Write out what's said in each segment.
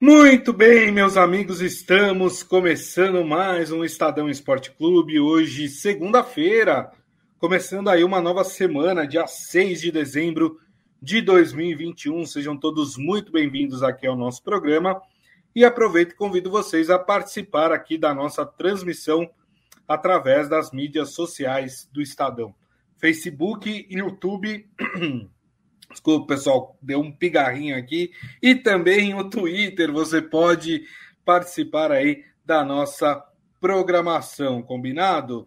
Muito bem, meus amigos, estamos começando mais um Estadão Esporte Clube. Hoje, segunda-feira, começando aí uma nova semana, dia 6 de dezembro de 2021. Sejam todos muito bem-vindos aqui ao nosso programa. E aproveito e convido vocês a participar aqui da nossa transmissão através das mídias sociais do Estadão. Facebook, YouTube Desculpa, pessoal, deu um pigarrinho aqui. E também o Twitter, você pode participar aí da nossa programação, combinado?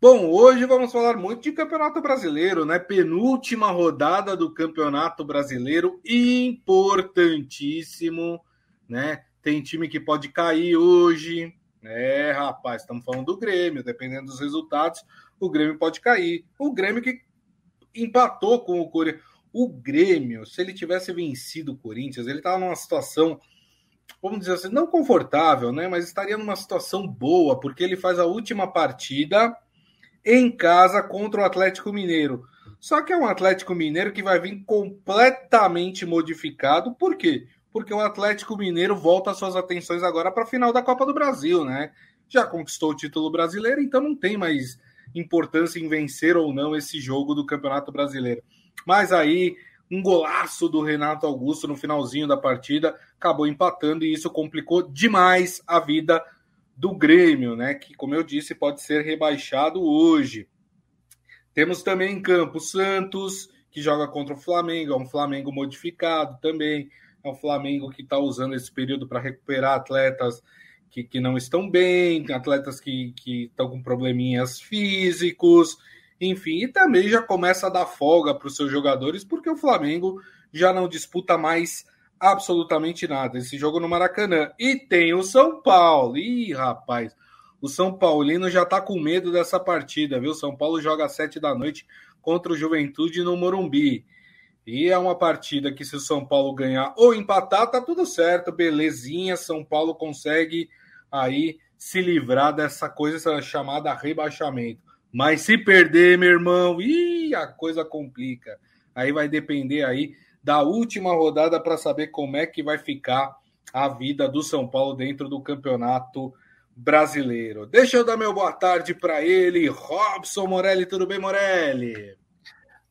Bom, hoje vamos falar muito de Campeonato Brasileiro, né? Penúltima rodada do Campeonato Brasileiro, importantíssimo, né? Tem time que pode cair hoje. É, rapaz, estamos falando do Grêmio, dependendo dos resultados, o Grêmio pode cair. O Grêmio que empatou com o Corinthians o Grêmio, se ele tivesse vencido o Corinthians, ele estava numa situação, vamos dizer assim, não confortável, né? Mas estaria numa situação boa, porque ele faz a última partida em casa contra o Atlético Mineiro. Só que é um Atlético Mineiro que vai vir completamente modificado. Por quê? Porque o Atlético Mineiro volta suas atenções agora para a final da Copa do Brasil, né? Já conquistou o título brasileiro, então não tem mais importância em vencer ou não esse jogo do Campeonato Brasileiro. Mas aí, um golaço do Renato Augusto no finalzinho da partida acabou empatando e isso complicou demais a vida do Grêmio, né? Que, como eu disse, pode ser rebaixado hoje. Temos também em campo Santos, que joga contra o Flamengo, é um Flamengo modificado também. É um Flamengo que está usando esse período para recuperar atletas que, que não estão bem, atletas que, estão com probleminhas físicos enfim, e também já começa a dar folga para os seus jogadores, porque o Flamengo já não disputa mais absolutamente nada. Esse jogo no Maracanã. E tem o São Paulo. Ih, rapaz, o São Paulino já está com medo dessa partida, viu? São Paulo joga às sete da noite contra o Juventude no Morumbi. E é uma partida que, se o São Paulo ganhar ou empatar, tá tudo certo, belezinha. São Paulo consegue aí se livrar dessa coisa chamada rebaixamento. Mas se perder, meu irmão, ih, a coisa complica. Aí vai depender aí da última rodada para saber como é que vai ficar a vida do São Paulo dentro do campeonato brasileiro. Deixa eu dar meu boa tarde para ele, Robson Morelli. Tudo bem, Morelli?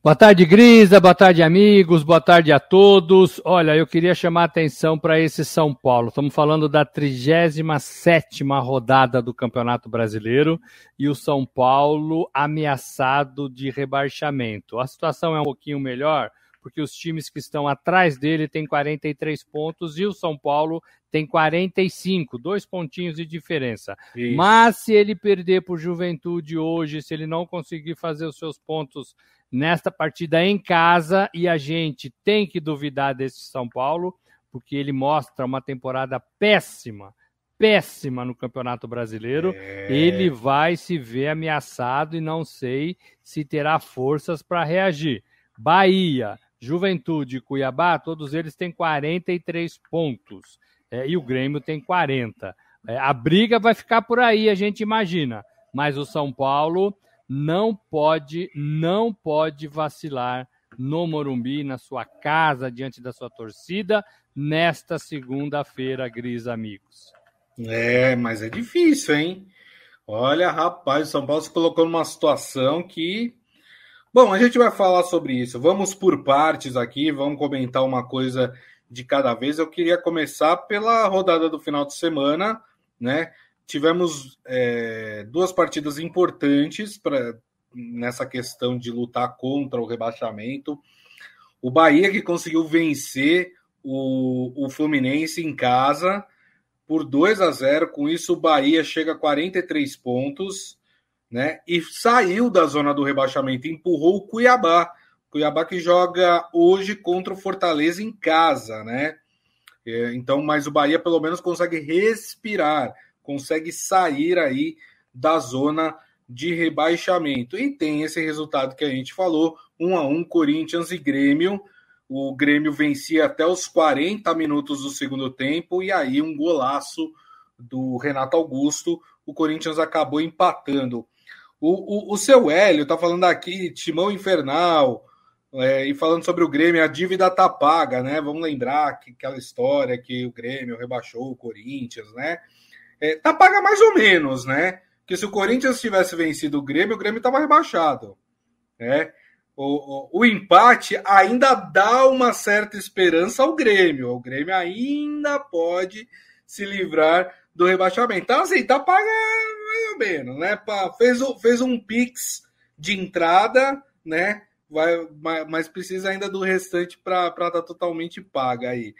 Boa tarde, Grisa. Boa tarde, amigos. Boa tarde a todos. Olha, eu queria chamar a atenção para esse São Paulo. Estamos falando da 37 rodada do Campeonato Brasileiro e o São Paulo ameaçado de rebaixamento. A situação é um pouquinho melhor porque os times que estão atrás dele têm 43 pontos e o São Paulo tem 45, dois pontinhos de diferença. Isso. Mas se ele perder por Juventude hoje, se ele não conseguir fazer os seus pontos nesta partida em casa e a gente tem que duvidar desse São Paulo, porque ele mostra uma temporada péssima, péssima no Campeonato Brasileiro. É... Ele vai se ver ameaçado e não sei se terá forças para reagir. Bahia, Juventude e Cuiabá, todos eles têm 43 pontos é, e o Grêmio tem 40. É, a briga vai ficar por aí, a gente imagina. Mas o São Paulo não pode, não pode vacilar no Morumbi, na sua casa, diante da sua torcida, nesta segunda-feira, Gris, amigos. É, mas é difícil, hein? Olha, rapaz, o São Paulo se colocou numa situação que. Bom, a gente vai falar sobre isso. Vamos por partes aqui, vamos comentar uma coisa de cada vez. Eu queria começar pela rodada do final de semana, né? Tivemos é, duas partidas importantes para nessa questão de lutar contra o rebaixamento. O Bahia que conseguiu vencer o, o Fluminense em casa por 2 a 0. Com isso, o Bahia chega a 43 pontos, né? E saiu da zona do rebaixamento, empurrou o Cuiabá. Cuiabá que joga hoje contra o Fortaleza em casa, né? É, então, mas o Bahia pelo menos consegue respirar consegue sair aí da zona de rebaixamento. E tem esse resultado que a gente falou: 1 a 1 Corinthians e Grêmio. O Grêmio vencia até os 40 minutos do segundo tempo, e aí um golaço do Renato Augusto. O Corinthians acabou empatando. O, o, o seu Hélio tá falando aqui, Timão Infernal. É, e falando sobre o Grêmio, a dívida tá paga, né? Vamos lembrar que aquela história que o Grêmio rebaixou o Corinthians, né? É, tá paga mais ou menos, né? Que se o Corinthians tivesse vencido o Grêmio, o Grêmio estava rebaixado, né? O, o, o, empate ainda dá uma certa esperança ao Grêmio. O Grêmio ainda pode se livrar do rebaixamento. Então, assim, tá paga mais ou menos, né? Fez, fez um pix de entrada, né? Vai, mas precisa ainda do restante para estar tá totalmente paga aí.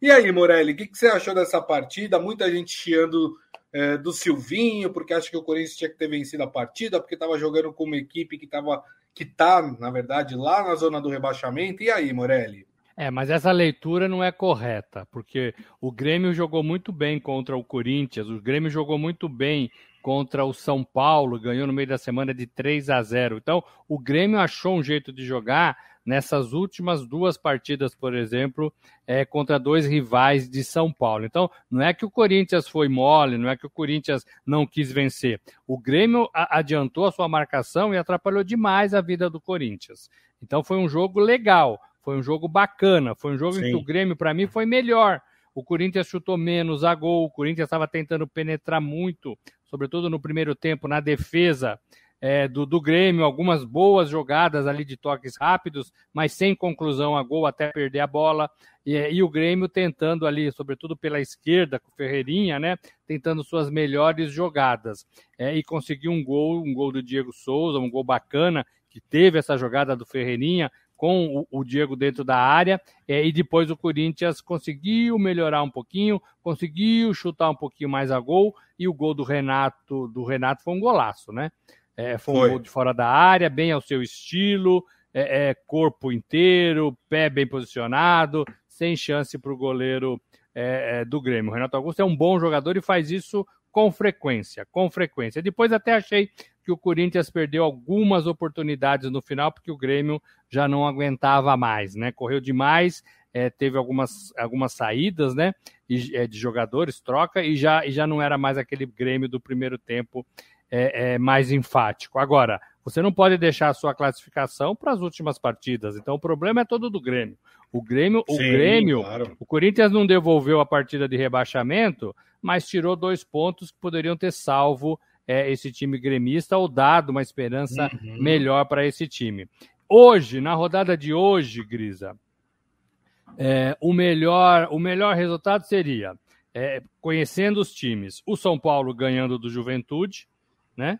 E aí, Morelli, o que, que, você achou dessa partida? Muita gente chiando é, do Silvinho, porque acha que o Corinthians tinha que ter vencido a partida, porque estava jogando com uma equipe que estava que está, na verdade, lá na zona do rebaixamento. E aí, Morelli? É, mas essa leitura não é correta, porque o Grêmio jogou muito bem contra o Corinthians, o Grêmio jogou muito bem contra o São Paulo, ganhou no meio da semana de 3 a 0. Então, o Grêmio achou um jeito de jogar nessas últimas duas partidas, por exemplo, é, contra dois rivais de São Paulo. Então, não é que o Corinthians foi mole, não é que o Corinthians não quis vencer. O Grêmio adiantou a sua marcação e atrapalhou demais a vida do Corinthians. Então, foi um jogo legal. Foi um jogo bacana, foi um jogo Sim. em que o Grêmio, para mim, foi melhor. O Corinthians chutou menos a gol, o Corinthians estava tentando penetrar muito, sobretudo no primeiro tempo, na defesa é, do, do Grêmio, algumas boas jogadas ali de toques rápidos, mas sem conclusão a gol até perder a bola. E, e, o Grêmio tentando ali, sobretudo pela esquerda, com o Ferreirinha, né? Tentando suas melhores jogadas. É, e conseguiu um gol, um gol do Diego Souza, um gol bacana, que teve essa jogada do Ferreirinha, com o, Diego dentro da área, é, e depois o Corinthians conseguiu melhorar um pouquinho, conseguiu chutar um pouquinho mais a gol, e o gol do Renato, do Renato foi um golaço, né? É, foi, foi um gol de fora da área, bem ao seu estilo, é, é corpo inteiro, pé bem posicionado, sem chance para o goleiro é, é, do Grêmio. O Renato Augusto é um bom jogador e faz isso com frequência, com frequência. Depois até achei que o Corinthians perdeu algumas oportunidades no final, porque o Grêmio já não aguentava mais, né? Correu demais, é, teve algumas, algumas saídas, né? E, é, de jogadores, troca, e já, e já não era mais aquele Grêmio do primeiro tempo é, é mais enfático. Agora, você não pode deixar a sua classificação para as últimas partidas. Então, o problema é todo do Grêmio. O Grêmio, Sim, o Grêmio, claro. o Corinthians não devolveu a partida de rebaixamento, mas tirou dois pontos que poderiam ter salvo é, esse time gremista ou dado uma esperança uhum. melhor para esse time. Hoje, na rodada de hoje, Grisa, é, o, melhor, o melhor resultado seria, é, conhecendo os times, o São Paulo ganhando do Juventude, né?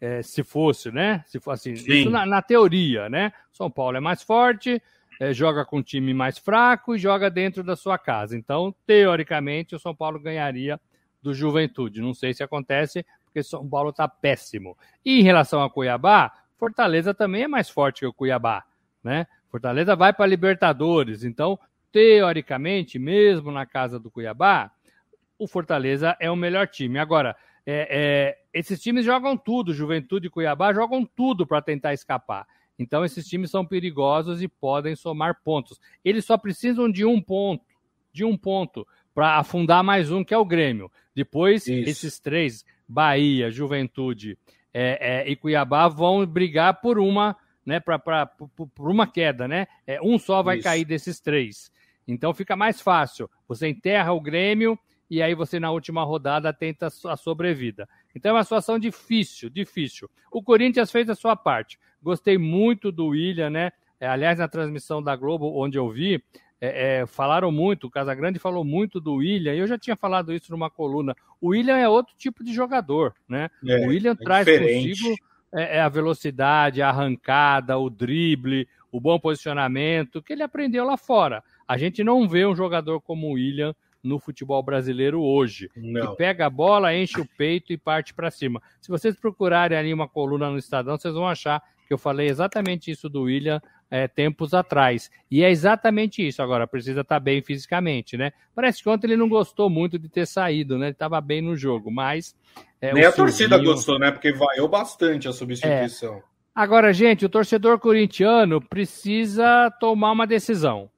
É, se fosse, né? Se fosse assim, isso na, na, teoria, né? São Paulo é mais forte, é, joga com um time mais fraco e joga dentro da sua casa. Então, teoricamente, o São Paulo ganharia do Juventude. Não sei se acontece, porque São Paulo está péssimo. E em relação a Cuiabá, Fortaleza também é mais forte que o Cuiabá, né? Fortaleza vai para Libertadores, então, teoricamente, mesmo na casa do Cuiabá, o Fortaleza é o melhor time. Agora, é, é, esses times jogam tudo, Juventude e Cuiabá jogam tudo para tentar escapar. Então, esses times são perigosos e podem somar pontos. Eles só precisam de um ponto, de um ponto, para afundar mais um, que é o Grêmio. Depois, Isso. esses três, Bahia, Juventude é, é, e Cuiabá vão brigar por uma, né, pra, pra, por, por uma queda, né? É, um só vai Isso. cair desses três. Então fica mais fácil. Você enterra o Grêmio e aí você na última rodada tenta a sobrevida. Então é uma situação difícil, difícil. O Corinthians fez a sua parte. Gostei muito do William, né? É, aliás, na transmissão da Globo, onde eu vi, é, é, falaram muito, o Casagrande falou muito do William, e eu já tinha falado isso numa coluna. O William é outro tipo de jogador, né? É, o William é traz diferente. consigo é, é, a velocidade, a arrancada, o drible, o bom posicionamento, que ele aprendeu lá fora. A gente não vê um jogador como o William no futebol brasileiro hoje. Não. Que pega a bola, enche o peito e parte para cima. Se vocês procurarem ali uma coluna no Estadão, vocês vão achar que eu falei exatamente isso do William é, tempos atrás. E é exatamente isso. Agora, precisa estar tá bem fisicamente, né? Parece que ontem ele não gostou muito de ter saído, né? Ele estava bem no jogo, mas. É, Nem a torcida gostou, né? Porque vaiou bastante a substituição. É. Agora, gente, o torcedor corintiano precisa tomar uma decisão.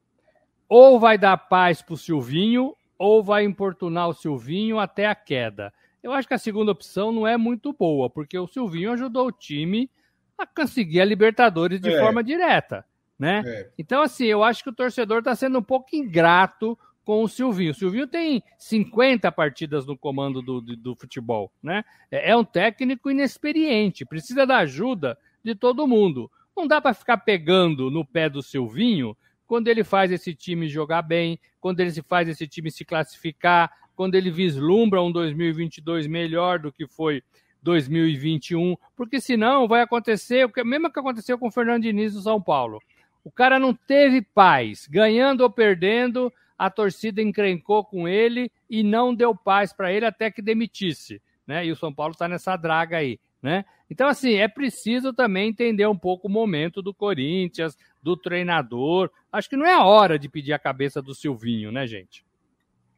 Ou vai dar paz para o Silvinho, ou vai importunar o Silvinho até a queda. Eu acho que a segunda opção não é muito boa, porque o Silvinho ajudou o time a conseguir a Libertadores de é. forma direta. né? É. Então, assim, eu acho que o torcedor está sendo um pouco ingrato com o Silvinho. O Silvinho tem 50 partidas no comando do, do, do futebol, né? É, é um técnico inexperiente, precisa da ajuda de todo mundo. Não dá para ficar pegando no pé do Silvinho quando ele faz esse time jogar bem, quando ele faz esse time se classificar, quando ele vislumbra um 2022 melhor do que foi 2021, porque senão vai acontecer o mesmo que aconteceu com o Fernando Diniz do São Paulo. O cara não teve paz, ganhando ou perdendo, a torcida encrencou com ele e não deu paz para ele até que demitisse, né? E o São Paulo está nessa draga aí, né? Então assim é preciso também entender um pouco o momento do Corinthians, do treinador. Acho que não é a hora de pedir a cabeça do Silvinho, né, gente?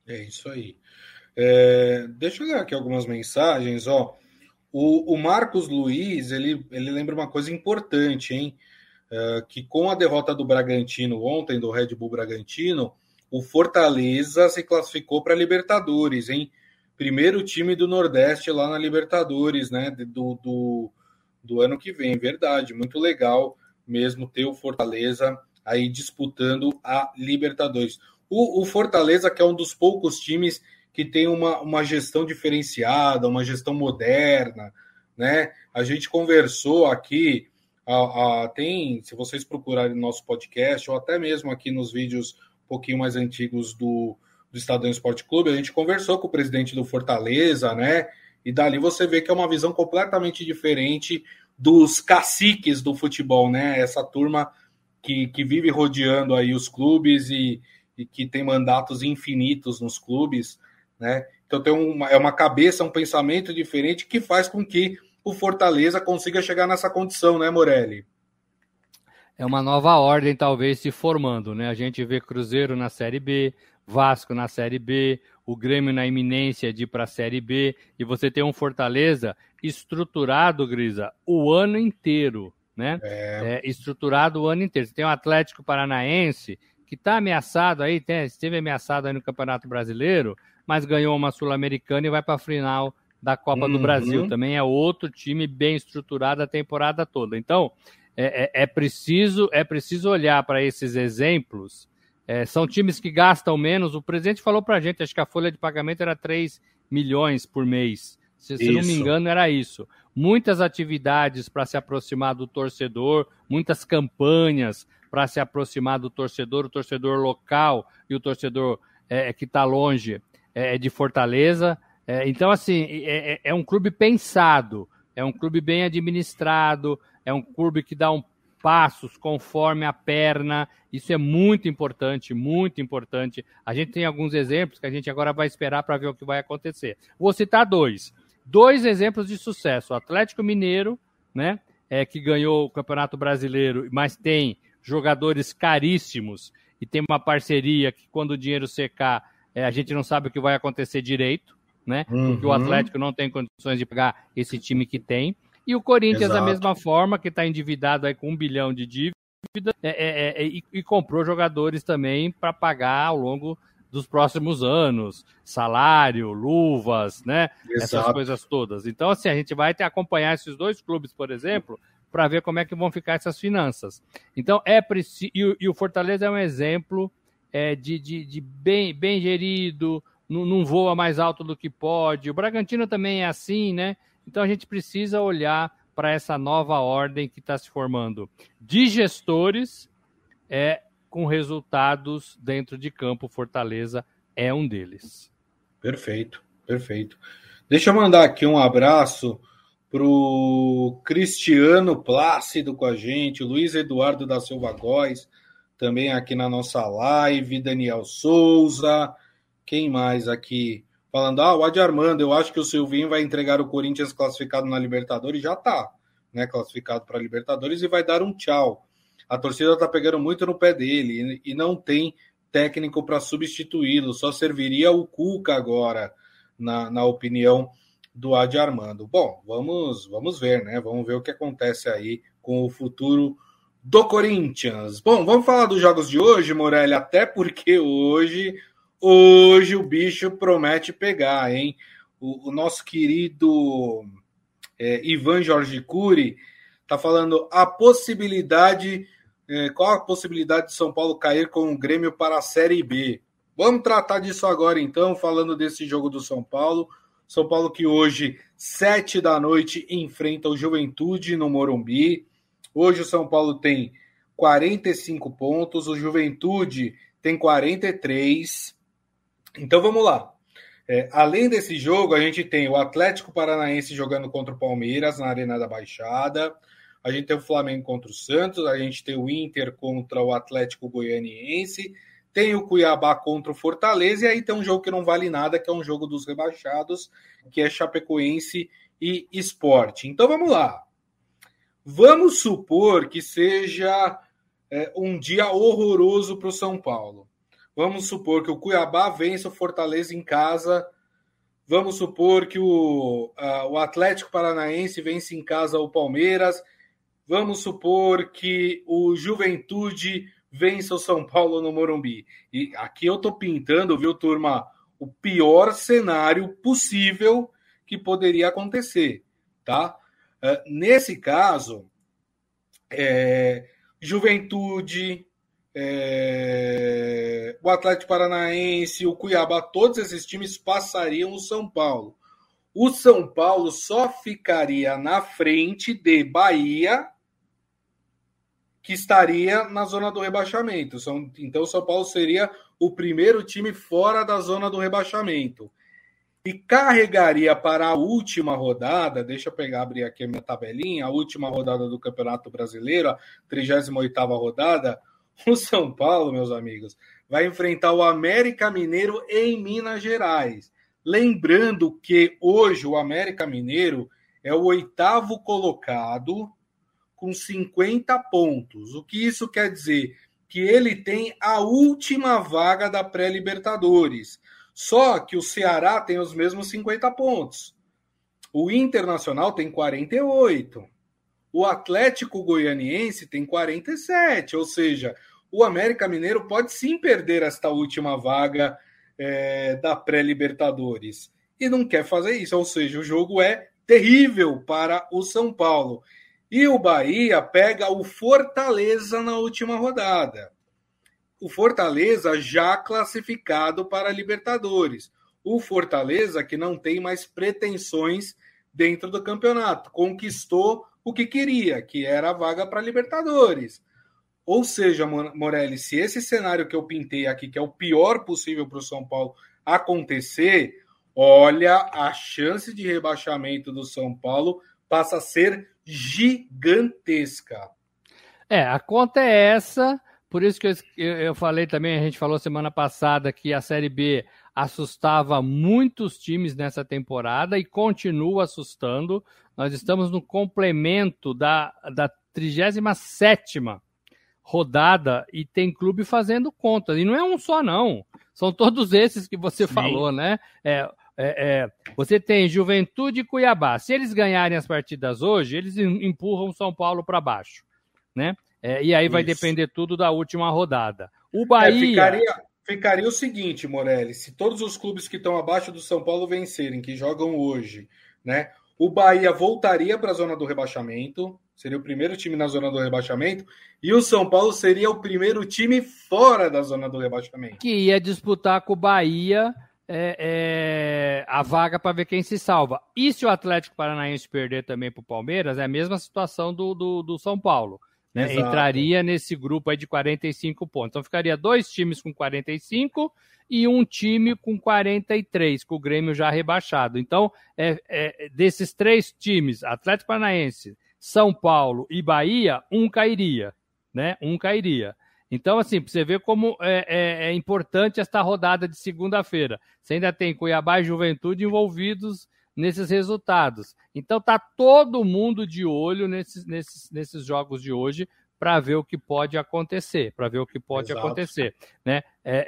É isso aí. É, deixa eu ler aqui algumas mensagens, ó. O, o Marcos Luiz, ele, ele lembra uma coisa importante, hein? Uh, que com a derrota do Bragantino ontem, do Red Bull Bragantino, o Fortaleza se classificou para Libertadores, hein? Primeiro time do Nordeste lá na Libertadores, né? Do, do, do ano que vem, verdade, muito legal mesmo ter o Fortaleza aí disputando a Libertadores. O, o Fortaleza, que é um dos poucos times que tem uma, uma gestão diferenciada, uma gestão moderna, né? A gente conversou aqui, a, a, tem, se vocês procurarem no nosso podcast, ou até mesmo aqui nos vídeos um pouquinho mais antigos do, do Estadão Esporte Clube, a gente conversou com o presidente do Fortaleza, né? E dali você vê que é uma visão completamente diferente dos caciques do futebol, né? Essa turma que, que vive rodeando aí os clubes e, e que tem mandatos infinitos nos clubes né? Então tem uma, é uma cabeça, um pensamento diferente que faz com que o Fortaleza consiga chegar nessa condição, né, Morelli? É uma nova ordem, talvez, se formando, né? A gente vê Cruzeiro na Série B, Vasco na Série B, o Grêmio na iminência de ir para a Série B, e você tem um Fortaleza estruturado, Grisa, o ano inteiro, né? É. É, estruturado o ano inteiro. Você tem o Atlético Paranaense, que está ameaçado aí, tem, esteve ameaçado aí no Campeonato Brasileiro, mas ganhou uma Sul-Americana e vai para a final da Copa uhum. do Brasil. Também é outro time bem estruturado a temporada toda. Então, é, é, é preciso, é preciso olhar para esses exemplos. É, são times que gastam menos. O presidente falou para a gente, acho que a folha de pagamento era 3 milhões por mês. Se, se não me engano, era isso. Muitas atividades para se aproximar do torcedor, muitas campanhas para se aproximar do torcedor, o torcedor local e o torcedor é, que está longe é, é, de Fortaleza. É, então, assim, é, é, é, um clube pensado, é um clube bem administrado, é um clube que dá um passos conforme a perna. Isso é muito importante, muito importante. A gente tem alguns exemplos que a gente agora vai esperar para ver o que vai acontecer. Vou citar dois. Dois exemplos de sucesso. O Atlético Mineiro, né? É, que ganhou o Campeonato Brasileiro, mas tem jogadores caríssimos e tem uma parceria que, quando o dinheiro secar, é, a gente não sabe o que vai acontecer direito, né? Uhum. Porque o Atlético não tem condições de pegar esse time que tem. E o Corinthians, Exato. da mesma forma, que está endividado aí com um bilhão de dívida, é, é, é, e, e, comprou jogadores também para pagar ao longo dos próximos anos, salário, luvas, né? Exato. Essas coisas todas. Então, assim, a gente vai ter acompanhar esses dois clubes, por exemplo, para ver como é que vão ficar essas finanças. Então, é preciso. E, e o Fortaleza é um exemplo é, de, de, de, bem, bem gerido, não, não voa mais alto do que pode. O Bragantino também é assim, né? Então a gente precisa olhar para essa nova ordem que está se formando de gestores é, com resultados dentro de campo. Fortaleza é um deles. Perfeito, perfeito. Deixa eu mandar aqui um abraço para o Cristiano Plácido com a gente, Luiz Eduardo da Silva Góes, também aqui na nossa live, Daniel Souza, quem mais aqui? Falando, ah, o Adi Armando, eu acho que o Silvinho vai entregar o Corinthians classificado na Libertadores, já tá, né, classificado para Libertadores e vai dar um tchau. A torcida tá pegando muito no pé dele e não tem técnico para substituí-lo, só serviria o Cuca agora, na, na opinião do Adi Armando. Bom, vamos, vamos ver, né? Vamos ver o que acontece aí com o futuro do Corinthians. Bom, vamos falar dos jogos de hoje, Morelli, até porque hoje, hoje o bicho promete pegar, hein? O, o nosso querido é, Ivan Jorge Cury está falando a possibilidade é, qual a possibilidade de São Paulo cair com o Grêmio para a Série B? Vamos tratar disso agora, então, falando desse jogo do São Paulo. São Paulo que hoje, sete da noite, enfrenta o Juventude no Morumbi. Hoje o São Paulo tem 45 pontos, o Juventude tem 43. Então vamos lá. É, além desse jogo, a gente tem o Atlético Paranaense jogando contra o Palmeiras na Arena da Baixada. A gente tem o Flamengo contra o Santos, a gente tem o Inter contra o Atlético Goianiense tem o Cuiabá contra o Fortaleza, e aí tem um jogo que não vale nada, que é um jogo dos rebaixados, que é Chapecoense e Esporte. Então vamos lá. Vamos supor que seja é, um dia horroroso para o São Paulo. Vamos supor que o Cuiabá vença o Fortaleza em casa. Vamos supor que o, o Atlético Paranaense vence em casa o Palmeiras. Vamos supor que o Juventude vence o São Paulo no Morumbi. E aqui eu tô pintando, viu, turma, o pior cenário possível que poderia acontecer, tá? Uh, nesse caso, é, Juventude, é, o Atlético Paranaense, o Cuiabá, todos esses times passariam o São Paulo. O São Paulo só ficaria na frente de Bahia que estaria na zona do rebaixamento. Então, o São Paulo seria o primeiro time fora da zona do rebaixamento. E carregaria para a última rodada, deixa eu pegar, abrir aqui a minha tabelinha, a última rodada do Campeonato Brasileiro, a 38ª rodada, o São Paulo, meus amigos, vai enfrentar o América Mineiro em Minas Gerais. Lembrando que hoje o América Mineiro é o oitavo colocado com 50 pontos. O que isso quer dizer? Que ele tem a última vaga da pré-Libertadores. Só que o Ceará tem os mesmos 50 pontos. O Internacional tem 48. O Atlético Goianiense tem 47. Ou seja, o América Mineiro pode sim perder esta última vaga é, da pré-Libertadores. E não quer fazer isso. Ou seja, o jogo é terrível para o São Paulo. E o Bahia pega o Fortaleza na última rodada. O Fortaleza já classificado para a Libertadores. O Fortaleza que não tem mais pretensões dentro do campeonato, conquistou o que queria, que era a vaga para a Libertadores. Ou seja, Morelli, se esse cenário que eu pintei aqui, que é o pior possível para o São Paulo, acontecer, olha, a chance de rebaixamento do São Paulo passa a ser gigantesca. É, a conta é essa. Por isso que eu, eu, falei também, a gente falou semana passada que a Série B assustava muitos times nessa temporada e continua assustando. Nós estamos no complemento da, da 37 rodada e tem clube fazendo contas. E não é um só, não. São todos esses que você Sim. falou, né? É, é, é, você tem Juventude e Cuiabá. Se eles ganharem as partidas hoje, eles empurram São Paulo para baixo, né? É, e aí vai Isso. depender tudo da última rodada. O Bahia. É, ficaria, ficaria o seguinte, Morelli: se todos os clubes que estão abaixo do São Paulo vencerem, que jogam hoje, né? O Bahia voltaria para a zona do rebaixamento, seria o primeiro time na zona do rebaixamento, e o São Paulo seria o primeiro time fora da zona do rebaixamento. Que ia disputar com o Bahia é, é, a vaga para ver quem se salva. E se o Atlético Paranaense perder também para o Palmeiras, é a mesma situação do, do, do São Paulo. Né? Entraria nesse grupo aí de 45 pontos. Então ficaria dois times com 45 e um time com 43, com o Grêmio já rebaixado. Então, é, é, desses três times, Atlético Paranaense, São Paulo e Bahia, um cairia. Né? Um cairia. Então, assim, para você ver como é, é, é importante esta rodada de segunda-feira. Você ainda tem Cuiabá e Juventude envolvidos nesses resultados. Então, tá todo mundo de olho nesses, nesses, nesses jogos de hoje para ver o que pode acontecer, para ver o que pode Exato. acontecer, né? É,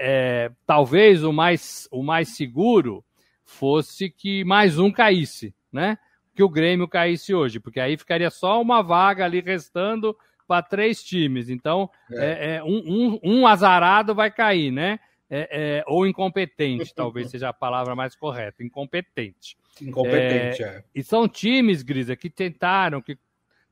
é, talvez o mais, o mais seguro fosse que mais um caísse, né? Que o Grêmio caísse hoje, porque aí ficaria só uma vaga ali restando para três times. Então, é. É, é, um, um, um, azarado vai cair, né? É, é ou incompetente, talvez seja a palavra mais correta. Incompetente. Incompetente, é. E são times, Grisa, que tentaram, que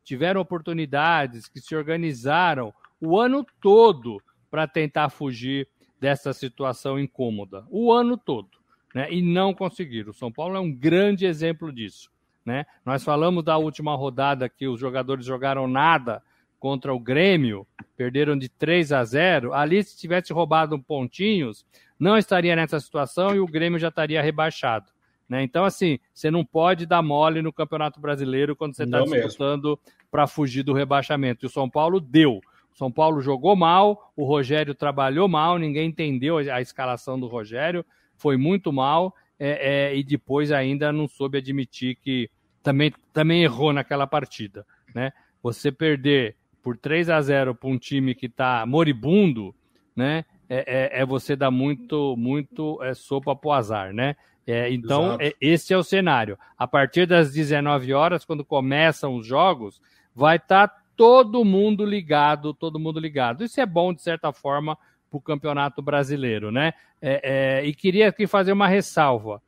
tiveram oportunidades, que se organizaram. o ano todo para tentar fugir dessa situação incômoda. O ano todo. Né? E não conseguiram. O São Paulo é um grande exemplo disso. Né? Nós falamos da última rodada que os jogadores jogaram nada contra o Grêmio, perderam de 3 a 0. Ali, se tivesse roubado pontinhos, não estaria nessa situação e o Grêmio já estaria rebaixado. Né? Então, assim, você não pode dar mole no Campeonato Brasileiro quando você está disputando para fugir do rebaixamento. E o São Paulo deu. O São Paulo jogou mal, o Rogério trabalhou mal, ninguém entendeu a escalação do Rogério, foi muito mal, é, é, e depois ainda não soube admitir que também, também errou naquela partida. Né? Você perder por 3 a 0 para um time que está moribundo, né? É, é, é, você dar muito, muito é, sopa para o azar, né? É, então, é, esse é o cenário. A partir das 19 horas, quando começam os jogos, vai estar tá todo mundo ligado, todo mundo ligado. Isso é bom, de certa forma, para o Campeonato Brasileiro, né? É, é, e queria aqui fazer uma ressalva.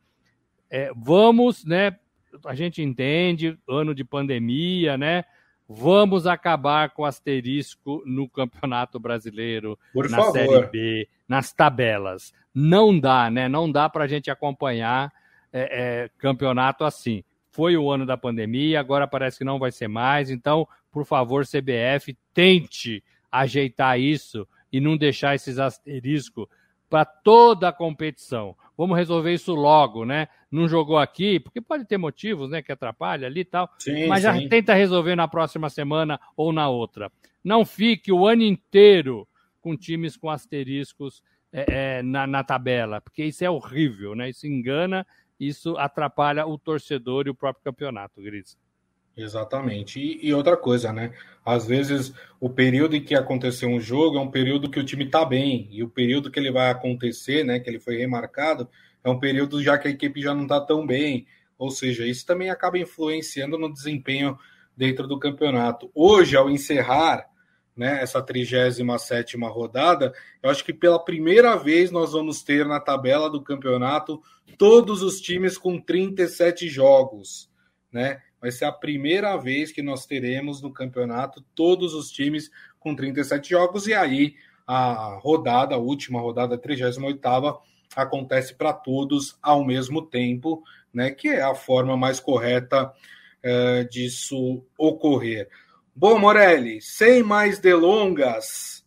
vamos, né? A gente entende, ano de pandemia, né? Vamos acabar com o asterisco no Campeonato Brasileiro, Por na favor. Série B, nas tabelas. Não dá, né? Não dá para a gente acompanhar é, é, campeonato assim. Foi o ano da pandemia, agora parece que não vai ser mais. Então, por favor, CBF, tente ajeitar isso e não deixar esses asteriscos para toda a competição. Vamos resolver isso logo, né? Não jogou aqui, porque pode ter motivos, né, que atrapalha ali e tal, sim, mas já tenta resolver na próxima semana ou na outra. Não fique o ano inteiro com times com asteriscos é, é, na, na tabela, porque isso é horrível, né? Isso engana, isso atrapalha o torcedor e o próprio campeonato, Gris. Exatamente. E, e, outra coisa, né? Às vezes o período em que aconteceu um jogo é um período que o time tá bem, e o período que ele vai acontecer, né? Que ele foi remarcado, é um período já que a equipe já não tá tão bem. Ou seja, isso também acaba influenciando no desempenho dentro do campeonato. Hoje, ao encerrar né, essa 37 rodada, eu acho que pela primeira vez nós vamos ter na tabela do campeonato todos os times com 37 jogos. Né? Vai ser a primeira vez que nós teremos no campeonato todos os times com 37 jogos, e aí a rodada, a última rodada, a 38 acontece para todos ao mesmo tempo, né? Que é a forma mais correta é, disso ocorrer. Bom, Morelli, sem mais delongas.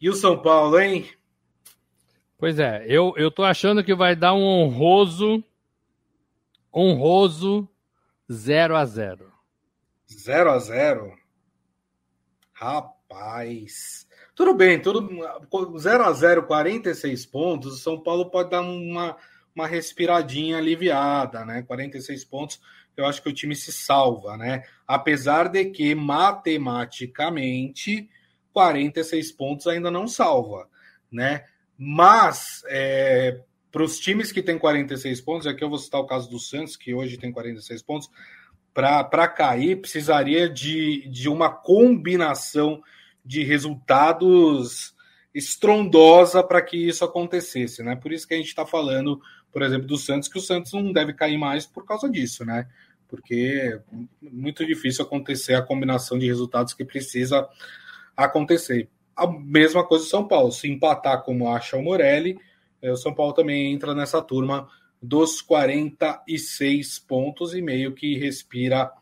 E o São Paulo, hein? Pois é, eu, eu tô achando que vai dar um honroso, honroso 0 a 0 0 a 0 Rapaz. Tudo bem, tudo 0 a 0 46 pontos. O São Paulo pode dar uma, uma respiradinha aliviada, né? 46 pontos, eu acho que o time se salva, né? Apesar de que matematicamente 46 pontos ainda não salva, né? Mas é, para os times que têm 46 pontos, aqui eu vou citar o caso do Santos, que hoje tem 46 pontos, para cair precisaria de, de uma combinação de resultados estrondosa para que isso acontecesse, né? Por isso que a gente está falando, por exemplo, do Santos, que o Santos não deve cair mais por causa disso, né? Porque é muito difícil acontecer a combinação de resultados que precisa acontecer. A mesma coisa do São Paulo, se empatar como acha o Morelli, o São Paulo também entra nessa turma dos 46 pontos e meio que respira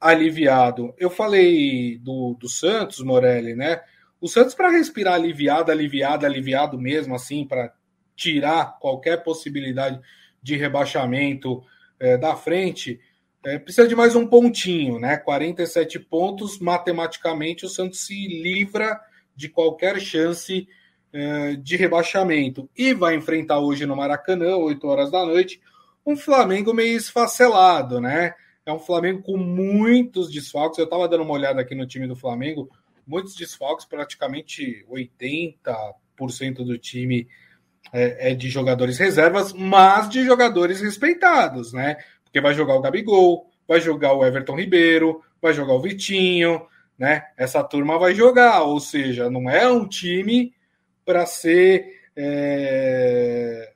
aliviado. Eu falei do, do Santos, Morelli, né? O Santos, para respirar aliviado, aliviado, aliviado mesmo, assim, para tirar qualquer possibilidade de rebaixamento é, da frente, é, precisa de mais um pontinho, né? 47 pontos, matematicamente, o Santos se livra de qualquer chance é, de rebaixamento e vai enfrentar hoje no Maracanã, 8 horas da noite, um Flamengo meio esfacelado, né? É um Flamengo com muitos desfalques. Eu estava dando uma olhada aqui no time do Flamengo, muitos desfalques, praticamente 80% do time é, é, de jogadores reservas, mas de jogadores respeitados, né? Porque vai jogar o Gabigol, vai jogar o Everton Ribeiro, vai jogar o Vitinho, né? Essa turma vai jogar, ou seja, não é um time para ser, é,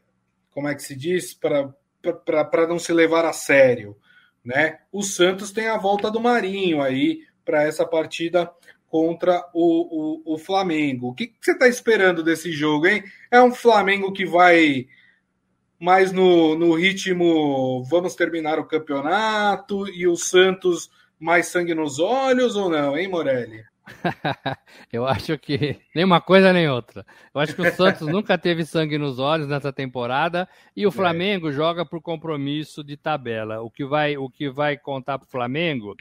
como é que se diz, para não se levar a sério. Né? O Santos tem a volta do Marinho aí para essa partida contra o, o, o Flamengo. O que, que você está esperando desse jogo, hein? É um Flamengo que vai mais no, no ritmo vamos terminar o campeonato e o Santos mais sangue nos olhos ou não, hein, Morelli? eu acho que nem uma coisa nem outra. Eu acho que o Santos nunca teve sangue nos olhos nessa temporada e o é. Flamengo é. joga por compromisso de tabela. O que vai, o que vai contar para o Flamengo,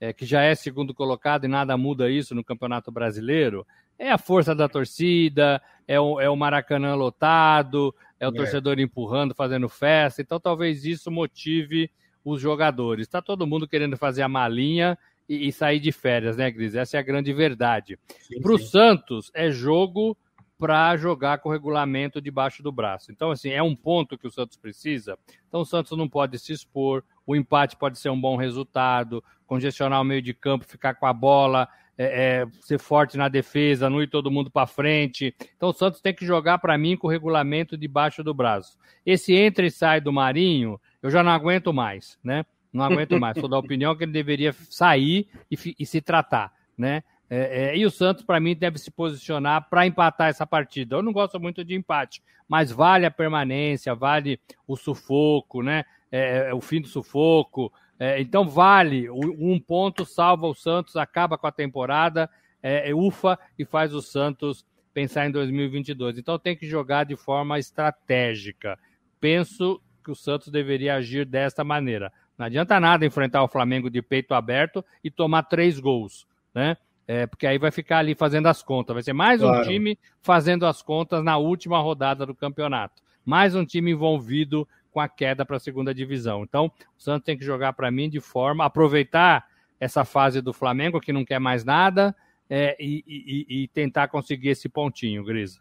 é, que já é segundo colocado e nada muda isso no Campeonato Brasileiro, é a força da torcida, é o, é o Maracanã lotado, é o é. torcedor empurrando, fazendo festa. Então talvez isso motive os jogadores. Está todo mundo querendo fazer a malinha e, e, sair de férias, né, Gris? Essa é a grande verdade. Para o Santos, é jogo para jogar com o regulamento debaixo do braço. Então, assim, é um ponto que o Santos precisa. Então, o Santos não pode se expor, o empate pode ser um bom resultado, congestionar o meio de campo, ficar com a bola, é, é, ser forte na defesa, não ir todo mundo para frente. Então, o Santos tem que jogar, para mim, com o regulamento debaixo do braço. Esse entra e sai do Marinho, eu já não aguento mais, né? Não aguento mais. Sou da opinião que ele deveria sair e, e se tratar, né? É, é, e o Santos, para mim, deve se posicionar para empatar essa partida. Eu não gosto muito de empate, mas vale a permanência, vale o sufoco, né? É, é o fim do sufoco. É, então, vale. Um ponto salva o Santos, acaba com a temporada, é, ufa e faz o Santos pensar em 2022. Então, tem que jogar de forma estratégica. Penso que o Santos deveria agir desta maneira. Não adianta nada enfrentar o Flamengo de peito aberto e tomar três gols, né? É, porque aí vai ficar ali fazendo as contas. Vai ser mais claro. um time fazendo as contas na última rodada do campeonato. Mais um time envolvido com a queda para a segunda divisão. Então, o Santos tem que jogar para mim de forma aproveitar essa fase do Flamengo que não quer mais nada é, e, e, e, tentar conseguir esse pontinho, Grisa.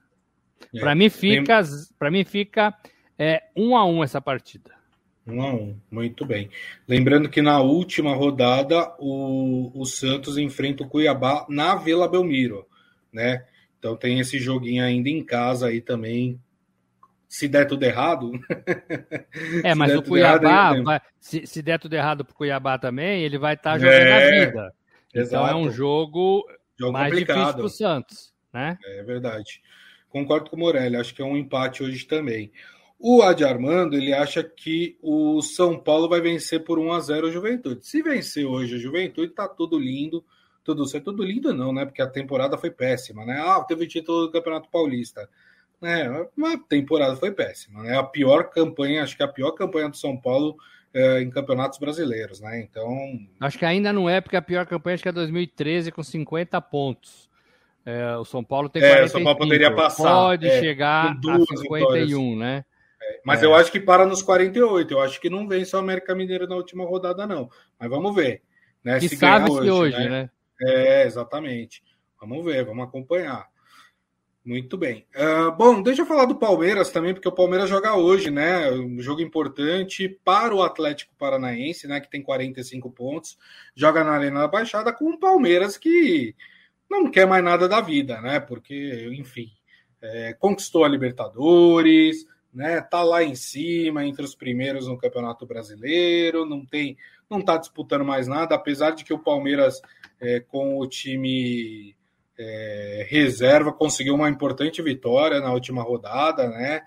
É. Para mim fica, para mim fica é, um a um essa partida. Um a um, muito bem. Lembrando que na última rodada o, o Santos enfrenta o Cuiabá na Vila Belmiro, né? Então tem esse joguinho ainda em casa aí também. Se der tudo errado. É, mas o Cuiabá, errado, vai, se, se der tudo errado pro Cuiabá também, ele vai estar tá jogando é, a vida. Exato. Então é um jogo, jogo mais complicado. difícil pro Santos, né? É verdade. Concordo com o Morelli, acho que é um empate hoje também. O Adi Armando ele acha que o São Paulo vai vencer por 1 a 0 o Juventude. Se vencer hoje a Juventude, tá tudo lindo, tudo certo. Tudo lindo não, né? Porque a temporada foi péssima, né? Ah, teve título do Campeonato Paulista. É, a temporada foi péssima, né? A pior campanha, acho que a pior campanha do São Paulo é, em campeonatos brasileiros, né? Então. Acho que ainda não é, porque a pior campanha acho que é 2013 com 50 pontos. É, o São Paulo tem 45. É, o São Paulo poderia passar. Pode é, chegar a 51, vitórias. né? Mas é. eu acho que para nos 48. Eu acho que não vence o América Mineiro na última rodada, não. Mas vamos ver. Né? Que se sabe hoje, hoje né? né? É, exatamente. Vamos ver, vamos acompanhar. Muito bem. Uh, bom, deixa eu falar do Palmeiras também, porque o Palmeiras joga hoje, né? Um jogo importante para o Atlético Paranaense, né? Que tem 45 pontos. Joga na Arena da Baixada com o Palmeiras que não quer mais nada da vida, né? Porque, enfim, é, conquistou a Libertadores, né? Tá lá em cima, entre os primeiros no Campeonato Brasileiro, não tem, não tá disputando mais nada, apesar de que o Palmeiras é, com o time é, reserva conseguiu uma importante vitória na última rodada, né?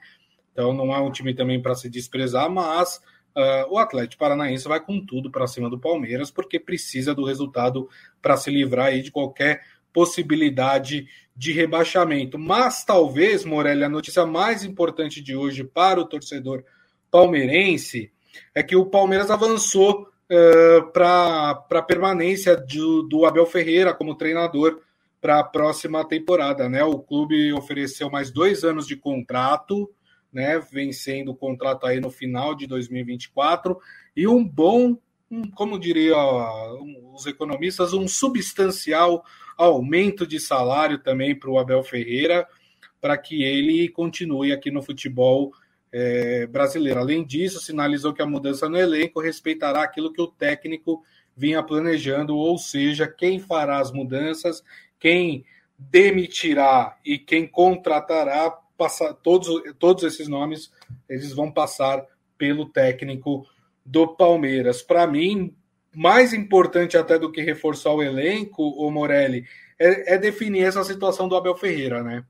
Então não é um time também para se desprezar, mas uh, o Atlético Paranaense vai com tudo para cima do Palmeiras porque precisa do resultado para se livrar aí de qualquer possibilidade de rebaixamento. Mas talvez, Morelli, a notícia mais importante de hoje para o torcedor palmeirense é que o Palmeiras avançou uh, para a permanência do, do Abel Ferreira como treinador para a próxima temporada. Né? O clube ofereceu mais dois anos de contrato, né? vencendo o contrato aí no final de 2024, e um bom, como diria os economistas, um substancial aumento de salário também para o Abel Ferreira, para que ele continue aqui no futebol é, brasileiro. Além disso, sinalizou que a mudança no elenco respeitará aquilo que o técnico vinha planejando, ou seja, quem fará as mudanças, quem demitirá e quem contratará, passar, todos, todos esses nomes eles vão passar pelo técnico do Palmeiras. Para mim, mais importante até do que reforçar o elenco, o Morelli, é, é definir essa situação do Abel Ferreira, né?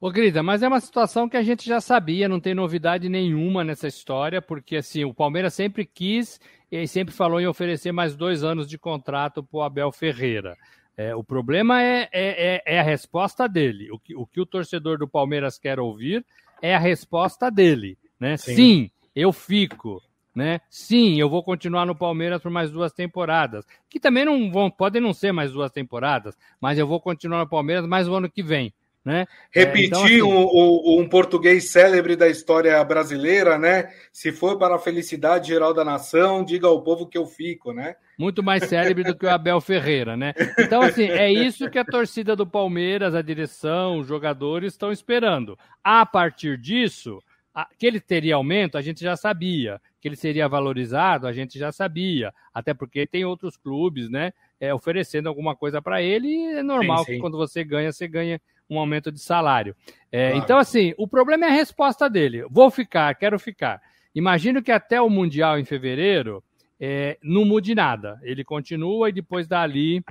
Ô, Grida, mas é uma situação que a gente já sabia, não tem novidade nenhuma nessa história, porque assim, o Palmeiras sempre quis e sempre falou em oferecer mais dois anos de contrato para o Abel Ferreira. É, o problema é, é, é, é, a resposta dele. O que, o que o torcedor do Palmeiras quer ouvir é a resposta dele. Né? Sim. Sim, eu fico. Né? Sim, eu vou continuar no Palmeiras por mais duas temporadas, que também não vão, podem não ser mais duas temporadas, mas eu vou continuar no Palmeiras mais o ano que vem. Né? Repetir é, então, assim, um, um, português célebre da história brasileira, né? Se for para a felicidade geral da nação, diga ao povo que eu fico, né? Muito mais célebre do que o Abel Ferreira, né? Então, assim, é isso que a torcida do Palmeiras, a direção, os jogadores estão esperando. A partir disso, que ele teria aumento, a gente já sabia. Que ele seria valorizado, a gente já sabia. Até porque tem outros clubes, né? É, oferecendo alguma coisa para ele, e é normal sim, sim. que quando você ganha, você ganha um aumento de salário. É, claro. Então, assim, o problema é a resposta dele. Vou ficar, quero ficar. Imagino que até o Mundial em fevereiro é, não mude nada. Ele continua e depois dali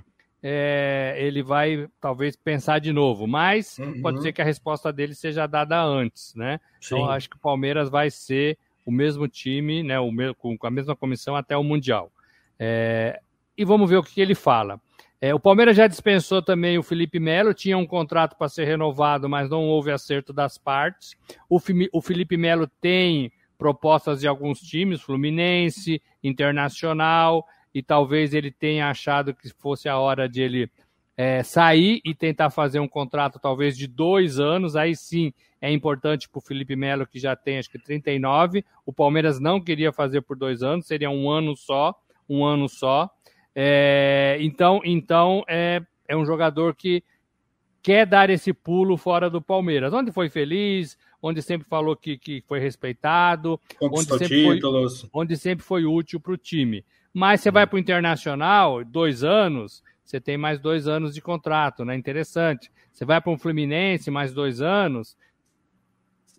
é, ele vai talvez pensar de novo. Mas uhum. pode ser que a resposta dele seja dada antes, né? Então, Sim. Então, acho que o Palmeiras vai ser o mesmo time, né? O mesmo, com a mesma comissão até o Mundial. É, e vamos ver o que ele fala. É, o Palmeiras já dispensou também o Felipe Melo, tinha um contrato para ser renovado, mas não houve acerto das partes. O, o Felipe Melo tem propostas de alguns times, Fluminense, Internacional, e talvez ele tenha achado que fosse a hora de ele é, sair e tentar fazer um contrato talvez de dois anos. Aí sim é importante para o Felipe Melo, que já tem acho que 39. O Palmeiras não queria fazer por dois anos, seria um ano só, um ano só. É, então, então é, é um jogador que quer dar esse pulo fora do Palmeiras, onde foi feliz, onde sempre falou que, que foi respeitado, onde sempre títulos. foi, onde sempre foi útil para o time. Mas você vai para o Internacional, dois anos, você tem mais dois anos de contrato, né? Interessante. Você vai para um Fluminense, mais dois anos,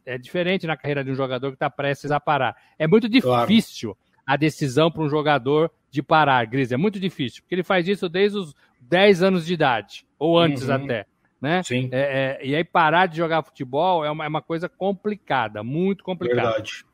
é diferente na carreira de um jogador que está prestes a parar. É muito difícil claro. a decisão para um jogador de parar, Gris. É muito difícil, porque ele faz isso desde os 10 anos de idade, ou antes uhum. até. Né? Sim. É, é, e aí parar de jogar futebol é uma, é uma coisa complicada, muito complicada. Verdade.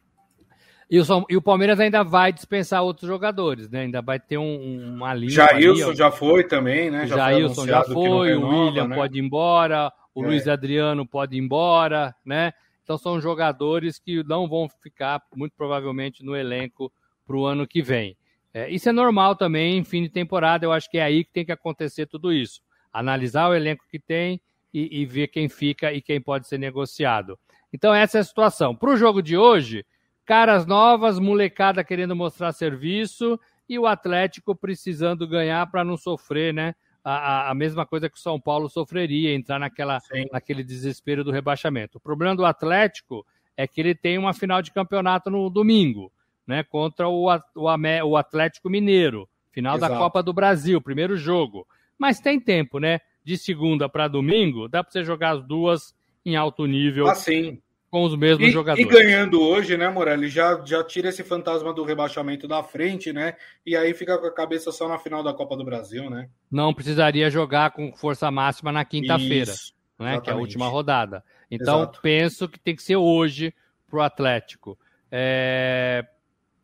E o, e o, Palmeiras ainda vai dispensar outros jogadores, né? Ainda vai ter um, uma linha. Jailson já foi também, né? Já Jailson já foi, renova, o William né? pode ir embora, o é. Luiz Adriano pode ir embora, né? Então são jogadores que não vão ficar, muito provavelmente, no elenco para o ano que vem. É, isso é normal também em fim de temporada, eu acho que é aí que tem que acontecer tudo isso. Analisar o elenco que tem e, e ver quem fica e quem pode ser negociado. Então, essa é a situação. Para o jogo de hoje, caras novas, molecada querendo mostrar serviço e o Atlético precisando ganhar para não sofrer, né? A, a, mesma coisa que o São Paulo sofreria, entrar naquela, naquele desespero do rebaixamento. O problema do Atlético é que ele tem uma final de campeonato no domingo né, contra o, o, o Atlético Mineiro, final Exato. da Copa do Brasil, primeiro jogo. Mas tem tempo, né? De segunda para domingo, dá para você jogar as duas em alto nível. Assim. Com os mesmos e, jogadores. E ganhando hoje, né, Morelli? Já, já tira esse fantasma do rebaixamento da frente, né? E aí fica com a cabeça só na final da Copa do Brasil, né? Não precisaria jogar com força máxima na quinta-feira, né? Que é a última rodada. Então, Exato. penso que tem que ser hoje pro Atlético. É...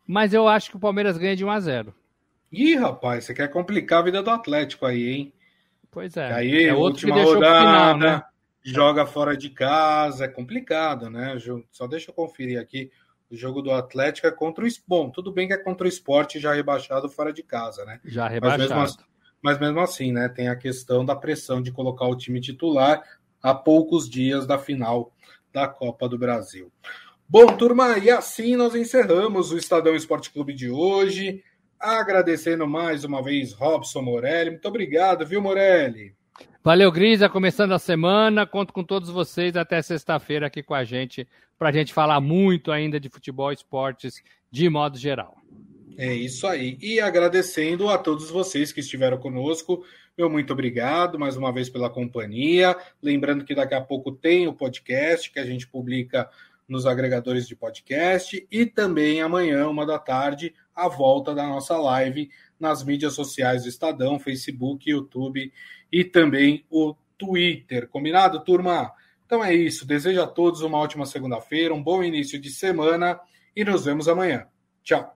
Mas eu acho que o Palmeiras ganha de 1 a 0 Ih, rapaz, você quer complicar a vida do Atlético aí, hein? Pois é. Aí, é última rodada, final, né? Joga fora de casa, é complicado, né? Só deixa eu conferir aqui. O jogo do Atlético é contra o Bom, tudo bem que é contra o esporte já rebaixado fora de casa, né? Já rebaixado. Mas mesmo, assim, mas mesmo assim, né? Tem a questão da pressão de colocar o time titular a poucos dias da final da Copa do Brasil. Bom, turma, e assim nós encerramos o Estadão Esporte Clube de hoje. Agradecendo mais uma vez Robson Morelli. Muito obrigado, viu, Morelli? Valeu, Grisa. Começando a semana. Conto com todos vocês até sexta-feira aqui com a gente, para a gente falar muito ainda de futebol esportes de modo geral. É isso aí. E agradecendo a todos vocês que estiveram conosco. Meu muito obrigado mais uma vez pela companhia. Lembrando que daqui a pouco tem o podcast que a gente publica nos agregadores de podcast e também amanhã, uma da tarde, a volta da nossa live nas mídias sociais do Estadão, Facebook, YouTube e também o Twitter. Combinado, turma? Então é isso. Desejo a todos uma ótima segunda-feira, um bom início de semana e nos vemos amanhã. Tchau.